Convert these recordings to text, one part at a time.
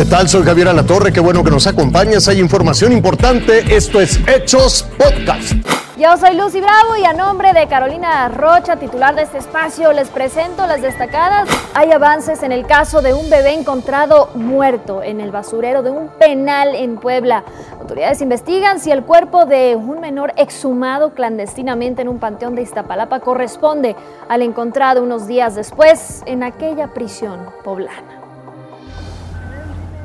¿Qué tal? Soy Javier Alatorre, qué bueno que nos acompañas. Hay información importante. Esto es Hechos Podcast. Yo soy Lucy Bravo y a nombre de Carolina Rocha, titular de este espacio, les presento las destacadas. Hay avances en el caso de un bebé encontrado muerto en el basurero de un penal en Puebla. Autoridades investigan si el cuerpo de un menor exhumado clandestinamente en un panteón de Iztapalapa corresponde al encontrado unos días después en aquella prisión poblana.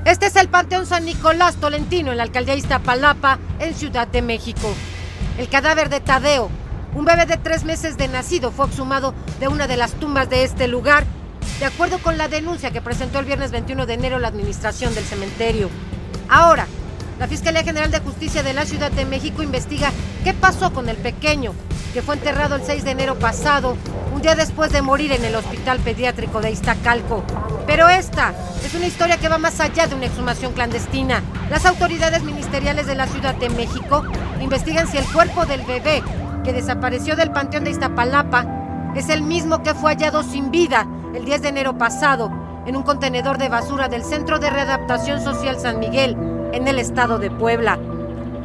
Este es el Panteón San Nicolás Tolentino en la alcaldía Iztapalapa, en Ciudad de México. El cadáver de Tadeo, un bebé de tres meses de nacido, fue exhumado de una de las tumbas de este lugar, de acuerdo con la denuncia que presentó el viernes 21 de enero la administración del cementerio. Ahora, la Fiscalía General de Justicia de la Ciudad de México investiga qué pasó con el pequeño, que fue enterrado el 6 de enero pasado, un día después de morir en el Hospital Pediátrico de Iztacalco. Pero esta es una historia que va más allá de una exhumación clandestina. Las autoridades ministeriales de la Ciudad de México investigan si el cuerpo del bebé que desapareció del Panteón de Iztapalapa es el mismo que fue hallado sin vida el 10 de enero pasado en un contenedor de basura del Centro de Readaptación Social San Miguel, en el estado de Puebla.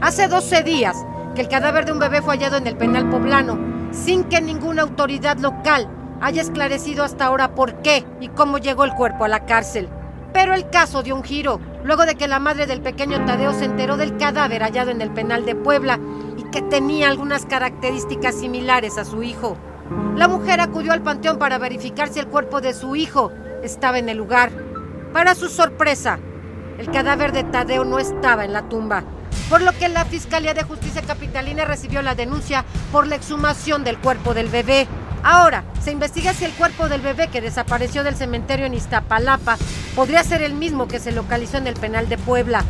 Hace 12 días, que el cadáver de un bebé fue hallado en el penal poblano, sin que ninguna autoridad local haya esclarecido hasta ahora por qué y cómo llegó el cuerpo a la cárcel. Pero el caso dio un giro, luego de que la madre del pequeño Tadeo se enteró del cadáver hallado en el penal de Puebla y que tenía algunas características similares a su hijo. La mujer acudió al panteón para verificar si el cuerpo de su hijo estaba en el lugar. Para su sorpresa, el cadáver de Tadeo no estaba en la tumba, por lo que la Fiscalía de Justicia Capitalina recibió la denuncia por la exhumación del cuerpo del bebé. Ahora, se investiga si el cuerpo del bebé que desapareció del cementerio en Iztapalapa podría ser el mismo que se localizó en el penal de Puebla.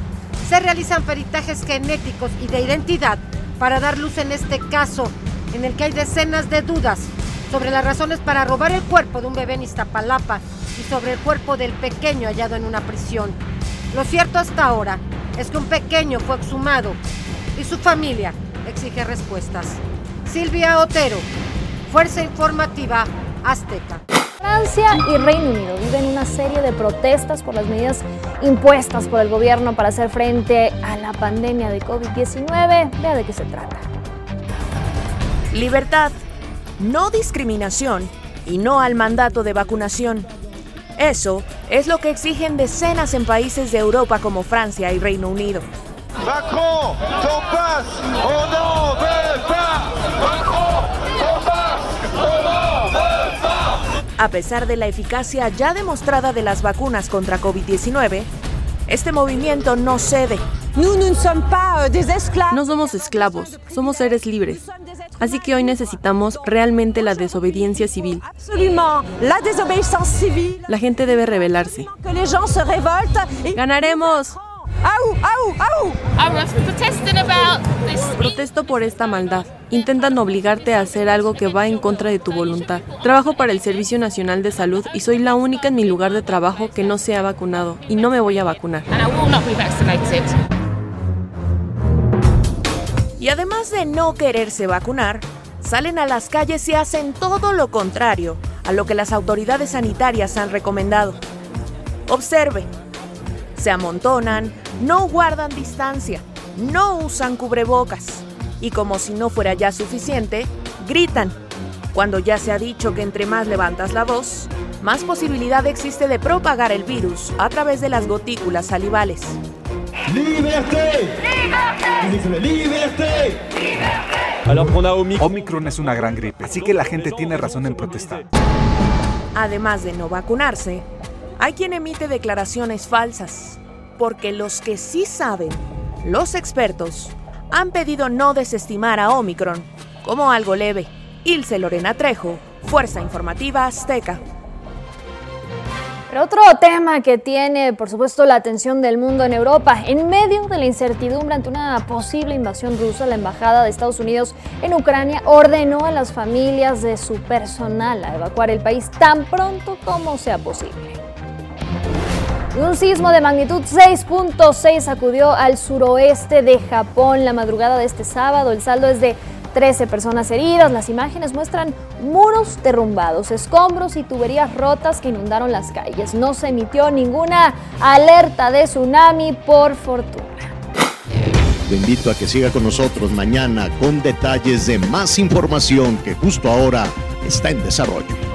Se realizan peritajes genéticos y de identidad para dar luz en este caso, en el que hay decenas de dudas sobre las razones para robar el cuerpo de un bebé en Iztapalapa y sobre el cuerpo del pequeño hallado en una prisión. Lo cierto hasta ahora es que un pequeño fue exhumado y su familia exige respuestas. Silvia Otero, Fuerza Informativa Azteca. Francia y Reino Unido viven una serie de protestas por las medidas impuestas por el gobierno para hacer frente a la pandemia de COVID-19. Vea de qué se trata. Libertad, no discriminación y no al mandato de vacunación. Eso es lo que exigen decenas en países de Europa como Francia y Reino Unido. Macron, veut pas. A pesar de la eficacia ya demostrada de las vacunas contra COVID-19, este movimiento no cede. No somos esclavos, somos seres libres. Así que hoy necesitamos realmente la desobediencia civil. La gente debe rebelarse. ¡Ganaremos! Protesto por esta maldad. Intentan obligarte a hacer algo que va en contra de tu voluntad. Trabajo para el Servicio Nacional de Salud y soy la única en mi lugar de trabajo que no se ha vacunado y no me voy a vacunar. Y además de no quererse vacunar, salen a las calles y hacen todo lo contrario a lo que las autoridades sanitarias han recomendado. Observe, se amontonan, no guardan distancia, no usan cubrebocas y como si no fuera ya suficiente, gritan. Cuando ya se ha dicho que entre más levantas la voz, más posibilidad existe de propagar el virus a través de las gotículas salivales. Liberté. Liberté. Omicron es una gran gripe, así que la gente tiene razón en protestar. Además de no vacunarse, hay quien emite declaraciones falsas, porque los que sí saben, los expertos, han pedido no desestimar a Omicron como algo leve. Ilse Lorena Trejo, Fuerza Informativa Azteca. Pero otro tema que tiene, por supuesto, la atención del mundo en Europa, en medio de la incertidumbre ante una posible invasión rusa, la Embajada de Estados Unidos en Ucrania ordenó a las familias de su personal a evacuar el país tan pronto como sea posible. Un sismo de magnitud 6.6 sacudió al suroeste de Japón la madrugada de este sábado. El saldo es de 13 personas heridas. Las imágenes muestran muros derrumbados, escombros y tuberías rotas que inundaron las calles. No se emitió ninguna alerta de tsunami por fortuna. Lo invito a que siga con nosotros mañana con detalles de más información que justo ahora está en desarrollo.